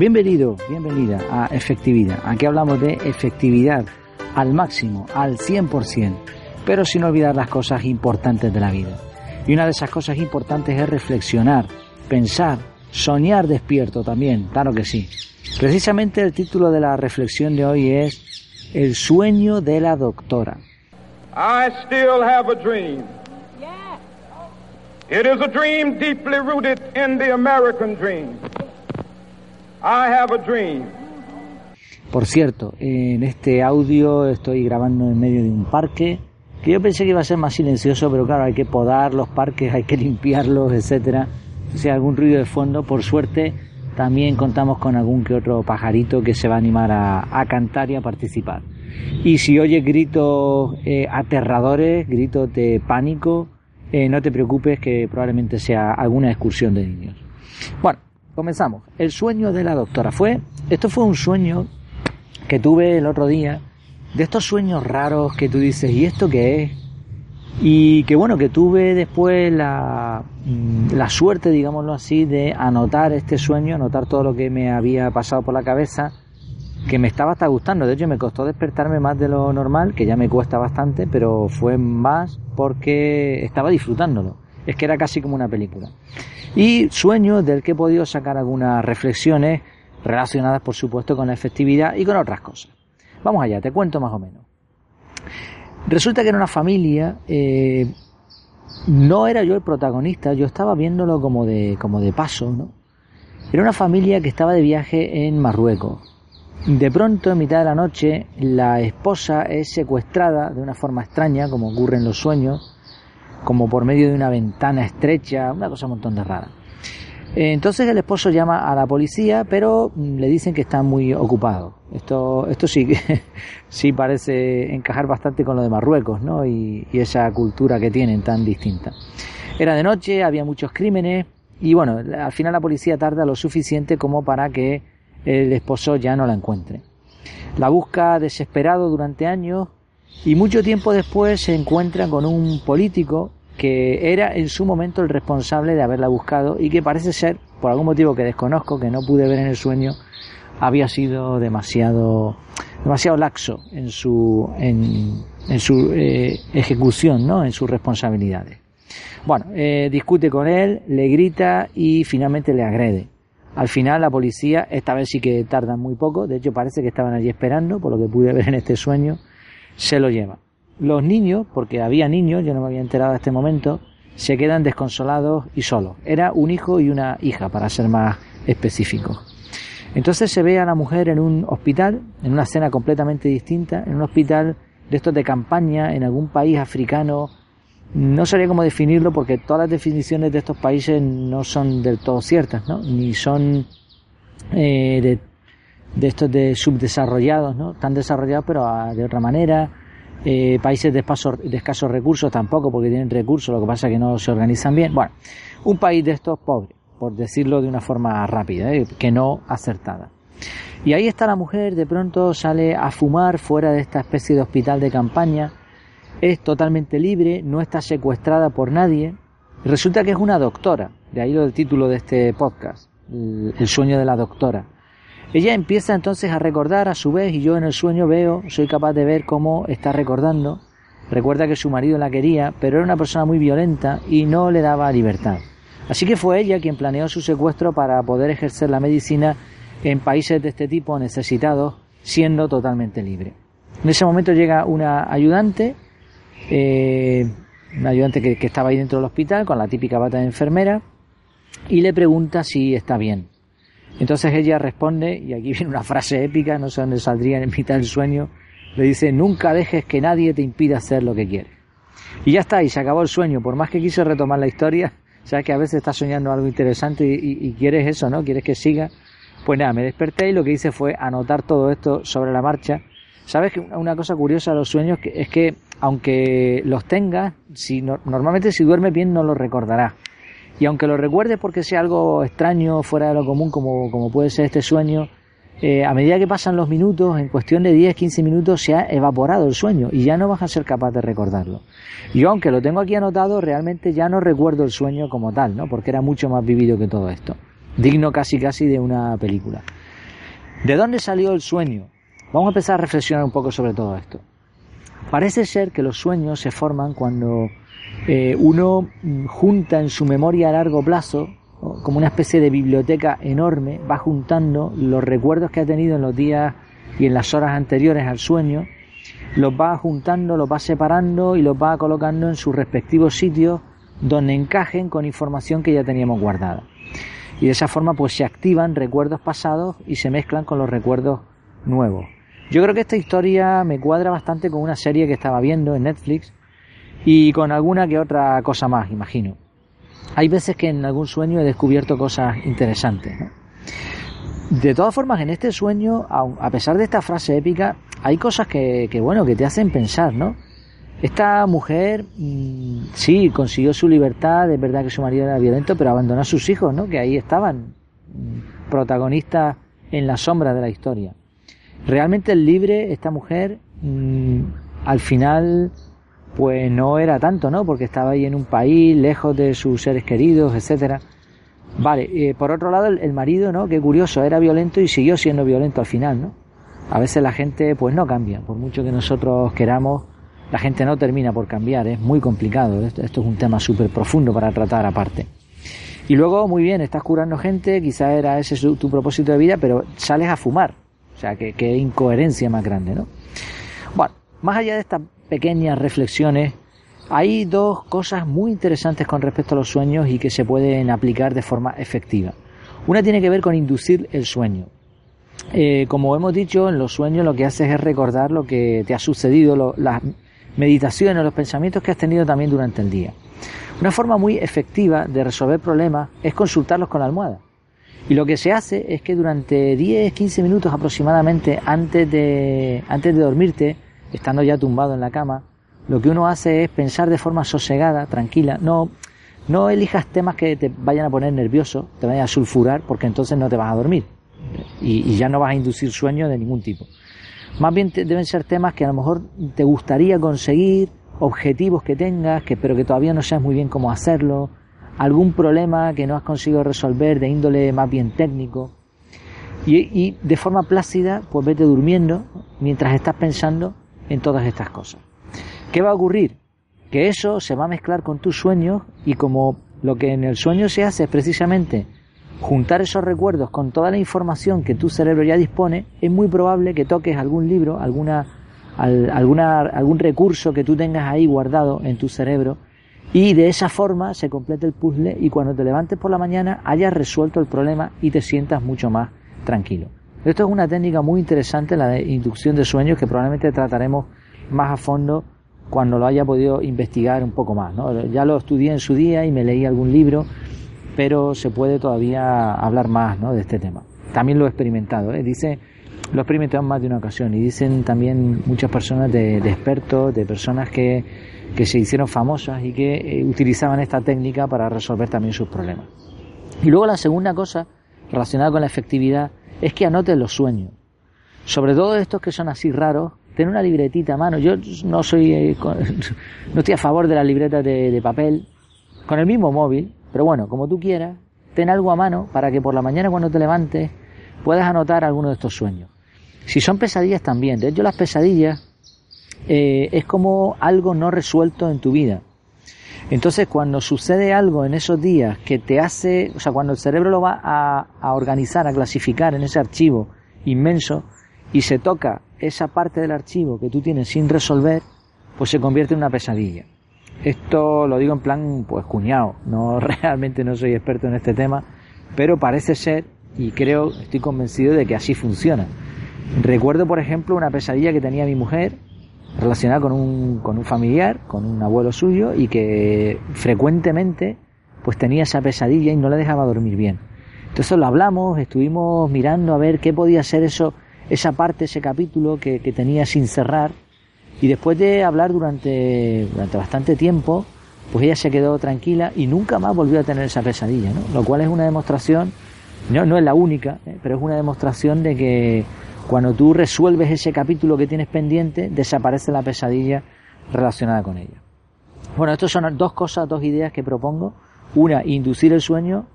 Bienvenido, bienvenida a Efectividad. Aquí hablamos de efectividad al máximo, al 100%, pero sin olvidar las cosas importantes de la vida. Y una de esas cosas importantes es reflexionar, pensar, soñar despierto también, claro que sí. Precisamente el título de la reflexión de hoy es El sueño de la doctora. I still have a dream. It is a dream deeply rooted in the American dream. I have a dream. Por cierto, en este audio estoy grabando en medio de un parque que yo pensé que iba a ser más silencioso, pero claro, hay que podar los parques, hay que limpiarlos, etcétera. Si hay algún ruido de fondo, por suerte, también contamos con algún que otro pajarito que se va a animar a, cantar y a participar. Y si oyes gritos eh, aterradores, gritos de pánico, eh, no te preocupes que probablemente sea alguna excursión de niños. Bueno, comenzamos. El sueño de la doctora fue, esto fue un sueño que tuve el otro día, de estos sueños raros que tú dices, ¿y esto qué es? Y que bueno, que tuve después la, mm, la suerte, digámoslo así, de anotar este sueño, anotar todo lo que me había pasado por la cabeza, que me estaba hasta gustando. De hecho, me costó despertarme más de lo normal, que ya me cuesta bastante, pero fue más porque estaba disfrutándolo. Es que era casi como una película. Y sueño del que he podido sacar algunas reflexiones relacionadas, por supuesto, con la efectividad y con otras cosas. Vamos allá, te cuento más o menos. Resulta que era una familia, eh, no era yo el protagonista, yo estaba viéndolo como de, como de paso, ¿no? Era una familia que estaba de viaje en Marruecos. De pronto, en mitad de la noche, la esposa es secuestrada de una forma extraña, como ocurre en los sueños, como por medio de una ventana estrecha, una cosa un montón de rara. Entonces el esposo llama a la policía, pero mm, le dicen que está muy ocupado. Esto, esto sí, sí parece encajar bastante con lo de Marruecos, ¿no? Y, y, esa cultura que tienen tan distinta. Era de noche, había muchos crímenes, y bueno, al final la policía tarda lo suficiente como para que el esposo ya no la encuentre. La busca desesperado durante años y mucho tiempo después se encuentra con un político que era en su momento el responsable de haberla buscado y que parece ser, por algún motivo que desconozco, que no pude ver en el sueño, había sido demasiado, demasiado laxo en su, en, su eh, ejecución, ¿no? en sus responsabilidades. Bueno, eh, discute con él, le grita y finalmente le agrede. Al final la policía, esta vez sí que tarda muy poco, de hecho parece que estaban allí esperando, por lo que pude ver en este sueño, se lo lleva. Los niños, porque había niños, yo no me había enterado de este momento, se quedan desconsolados y solos. Era un hijo y una hija, para ser más específico. Entonces se ve a la mujer en un hospital, en una escena completamente distinta, en un hospital de estos de campaña, en algún país africano. No sabría cómo definirlo porque todas las definiciones de estos países no son del todo ciertas, ¿no? Ni son eh, de, de, estos de subdesarrollados, ¿no? Tan desarrollados pero de otra manera eh, países de, de escasos recursos tampoco, porque tienen recursos, lo que pasa es que no se organizan bien. Bueno, un país de estos pobres, por decirlo de una forma rápida, ¿eh? que no acertada. Y ahí está la mujer, de pronto sale a fumar fuera de esta especie de hospital de campaña, es totalmente libre, no está secuestrada por nadie, resulta que es una doctora, de ahí lo del título de este podcast, el sueño de la doctora. Ella empieza entonces a recordar a su vez y yo en el sueño veo, soy capaz de ver cómo está recordando. Recuerda que su marido la quería, pero era una persona muy violenta y no le daba libertad. Así que fue ella quien planeó su secuestro para poder ejercer la medicina en países de este tipo necesitados, siendo totalmente libre. En ese momento llega una ayudante, eh, una ayudante que, que estaba ahí dentro del hospital con la típica bata de enfermera, y le pregunta si está bien. Entonces ella responde, y aquí viene una frase épica, no sé dónde saldría en mitad del sueño, le dice, nunca dejes que nadie te impida hacer lo que quieres. Y ya está, y se acabó el sueño. Por más que quise retomar la historia, sabes que a veces estás soñando algo interesante y, quieres eso, ¿no? Quieres que siga. Pues nada, me desperté y lo que hice fue anotar todo esto sobre la marcha. Sabes que una cosa curiosa de los sueños es que aunque los tengas, si normalmente si duermes bien no los recordarás. Y aunque lo recuerdes porque sea algo extraño, fuera de lo común, como, como puede ser este sueño, eh, a medida que pasan los minutos, en cuestión de 10, 15 minutos, se ha evaporado el sueño y ya no vas a ser capaz de recordarlo. Yo, aunque lo tengo aquí anotado, realmente ya no recuerdo el sueño como tal, ¿no? Porque era mucho más vivido que todo esto. Digno casi casi de una película. ¿De dónde salió el sueño? Vamos a empezar a reflexionar un poco sobre todo esto. Parece ser que los sueños se forman cuando eh, uno mm, junta en su memoria a largo plazo, como una especie de biblioteca enorme, va juntando los recuerdos que ha tenido en los días y en las horas anteriores al sueño, los va juntando, los va separando y los va colocando en sus respectivos sitios donde encajen con información que ya teníamos guardada. Y de esa forma pues se activan recuerdos pasados y se mezclan con los recuerdos nuevos. Yo creo que esta historia me cuadra bastante con una serie que estaba viendo en Netflix y con alguna que otra cosa más, imagino. Hay veces que en algún sueño he descubierto cosas interesantes. De todas formas, en este sueño, a pesar de esta frase épica, hay cosas que, que bueno, que te hacen pensar, ¿no? Esta mujer, mm, sí, consiguió su libertad, es verdad que su marido era violento, pero abandonó a sus hijos, ¿no? Que ahí estaban, mm, protagonistas en la sombra de la historia. Realmente el libre, esta mujer, mm, al final, pues no era tanto, ¿no? Porque estaba ahí en un país, lejos de sus seres queridos, etcétera. Vale, eh, por otro lado, el, marido, ¿no? Qué curioso, era violento y siguió siendo violento al final, ¿no? A veces la gente, pues no cambia, por mucho que nosotros queramos, la gente no termina por cambiar, es muy complicado, esto, es un tema súper profundo para tratar aparte. Y luego, muy bien, estás curando gente, quizá era ese tu propósito de vida, pero sales a fumar. O sea, que incoherencia más grande, ¿no? Bueno, más allá de estas pequeñas reflexiones, hay dos cosas muy interesantes con respecto a los sueños y que se pueden aplicar de forma efectiva. Una tiene que ver con inducir el sueño. Eh, como hemos dicho, en los sueños lo que haces es recordar lo que te ha sucedido, las meditaciones, los pensamientos que has tenido también durante el día. Una forma muy efectiva de resolver problemas es consultarlos con la almohada. Y lo que se hace es que durante 10, 15 minutos aproximadamente antes de, antes de dormirte, estando ya tumbado en la cama, lo que uno hace es pensar de forma sosegada, tranquila. No, no elijas temas que te vayan a poner nervioso, te vayan a sulfurar, porque entonces no te vas a dormir. Y, ya no vas a inducir sueño de ningún tipo. Más bien deben ser temas que a lo mejor te gustaría conseguir, objetivos que tengas, que, pero que todavía no sabes muy bien cómo hacerlo, algún problema que no has conseguido resolver de índole más bien técnico. Y, y de forma plácida, pues vete durmiendo mientras estás pensando en todas estas cosas. ¿Qué va a ocurrir? Que eso se va a mezclar con tus sueños y como lo que en el sueño se hace es precisamente juntar esos recuerdos con toda la información que tu cerebro ya dispone, es muy probable que toques algún libro, alguna, alguna, algún recurso que tú tengas ahí guardado en tu cerebro y de esa forma se complete el puzzle y cuando te levantes por la mañana hayas resuelto el problema y te sientas mucho más tranquilo. Esto es una técnica muy interesante, la de inducción de sueños, que probablemente trataremos más a fondo cuando lo haya podido investigar un poco más. ¿no? Ya lo estudié en su día y me leí algún libro pero se puede todavía hablar más ¿no? de este tema. También lo he experimentado, ¿eh? dice, lo he experimentado en más de una ocasión y dicen también muchas personas de, expertos, de personas que, que, se hicieron famosas y que eh, utilizaban esta técnica para resolver también sus problemas. Y luego la segunda cosa relacionada con la efectividad es que anotes los sueños. Sobre todo estos que son así raros, ten una libretita a mano. Yo no soy, eh, no estoy a favor de las libretas de, de papel. Con el mismo móvil, pero bueno, como tú quieras, ten algo a mano para que por la mañana cuando te levantes puedas anotar alguno de estos sueños. Si son pesadillas también, de hecho las pesadillas eh, es como algo no resuelto en tu vida. Entonces cuando sucede algo en esos días que te hace, o sea, cuando el cerebro lo va a, organizar, a clasificar en ese archivo inmenso y se toca esa parte del archivo que tú tienes sin resolver, pues se convierte en una pesadilla. Esto lo digo en plan, pues cuñado, no realmente no soy experto en este tema, pero parece ser, y creo, estoy convencido de que así funciona. Recuerdo, por ejemplo, una pesadilla que tenía mi mujer relacionada con un, con un familiar, con un abuelo suyo, y que frecuentemente pues tenía esa pesadilla y no le dejaba dormir bien. Entonces lo hablamos, estuvimos mirando a ver qué podía ser eso, esa parte, ese capítulo que, que tenía sin cerrar, y después de hablar durante, durante bastante tiempo, pues ella se quedó tranquila y nunca más volvió a tener esa pesadilla, ¿no? Lo cual es una demostración, no, no es la única, ¿eh? pero es una demostración de que cuando tú resuelves ese capítulo que tienes pendiente, desaparece la pesadilla relacionada con ella. Bueno, estas son dos cosas, dos ideas que propongo. Una, inducir el sueño,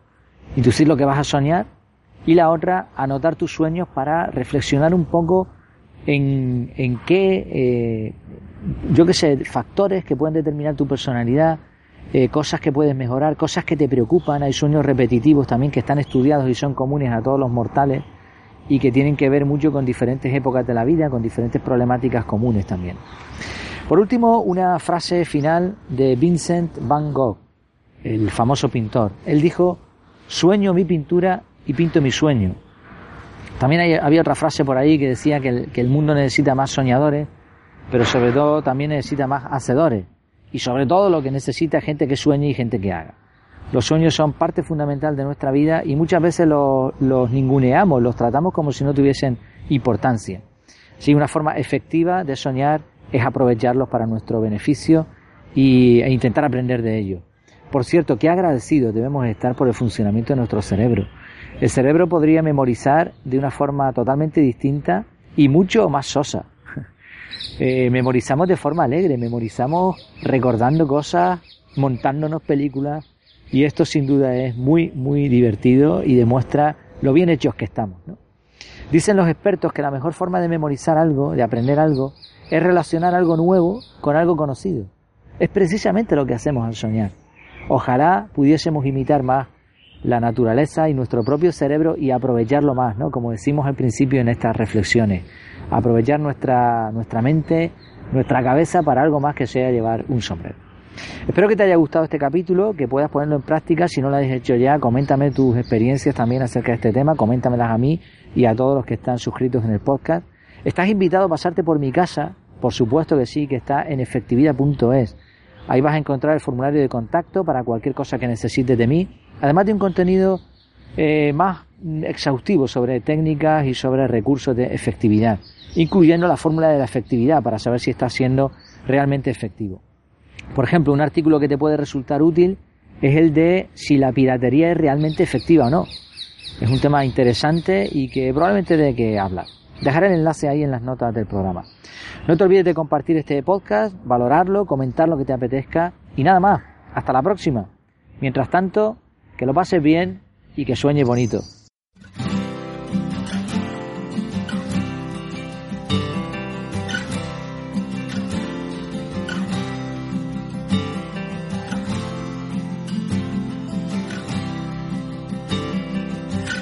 inducir lo que vas a soñar, y la otra, anotar tus sueños para reflexionar un poco en, qué, eh, yo qué sé, factores que pueden determinar tu personalidad, eh, cosas que puedes mejorar, cosas que te preocupan, hay sueños repetitivos también que están estudiados y son comunes a todos los mortales y que tienen que ver mucho con diferentes épocas de la vida, con diferentes problemáticas comunes también. Por último, una frase final de Vincent van Gogh, el famoso pintor. Él dijo, sueño mi pintura y pinto mi sueño. También había otra frase por ahí que decía que el, que el mundo necesita más soñadores, pero sobre todo también necesita más hacedores. Y sobre todo lo que necesita es gente que sueñe y gente que haga. Los sueños son parte fundamental de nuestra vida y muchas veces los, ninguneamos, los tratamos como si no tuviesen importancia. Sí, una forma efectiva de soñar es aprovecharlos para nuestro beneficio y, e intentar aprender de ellos. Por cierto, qué agradecidos debemos estar por el funcionamiento de nuestro cerebro. El cerebro podría memorizar de una forma totalmente distinta y mucho más sosa. Eh, memorizamos de forma alegre, memorizamos recordando cosas, montándonos películas y esto sin duda es muy, muy divertido y demuestra lo bien hechos que estamos. Dicen los expertos que la mejor forma de memorizar algo, de aprender algo, es relacionar algo nuevo con algo conocido. Es precisamente lo que hacemos al soñar. Ojalá pudiésemos imitar más la naturaleza y nuestro propio cerebro y aprovecharlo más, ¿no? Como decimos al principio en estas reflexiones. Aprovechar nuestra, nuestra mente, nuestra cabeza para algo más que sea llevar un sombrero. Espero que te haya gustado este capítulo, que puedas ponerlo en práctica. Si no lo has hecho ya, coméntame tus experiencias también acerca de este tema, coméntamelas a mí y a todos los que están suscritos en el podcast. Estás invitado a pasarte por mi casa, por supuesto que sí, que está en efectividad.es. Ahí vas a encontrar el formulario de contacto para cualquier cosa que necesites de mí, además de un contenido eh, más exhaustivo sobre técnicas y sobre recursos de efectividad, incluyendo la fórmula de la efectividad para saber si está siendo realmente efectivo. Por ejemplo, un artículo que te puede resultar útil es el de si la piratería es realmente efectiva o no. Es un tema interesante y que probablemente de que hablar. Dejaré el enlace ahí en las notas del programa. No te olvides de compartir este podcast, valorarlo, comentar lo que te apetezca y nada más. Hasta la próxima. Mientras tanto, que lo pases bien y que sueñes bonito.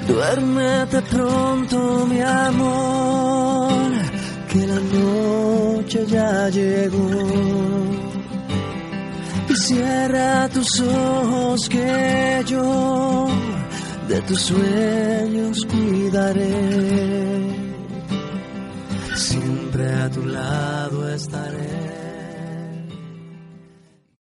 Duérmete pronto, mi amor, que la noche ya llegó. Y cierra tus ojos que yo de tus sueños cuidaré. Siempre a tu lado estaré.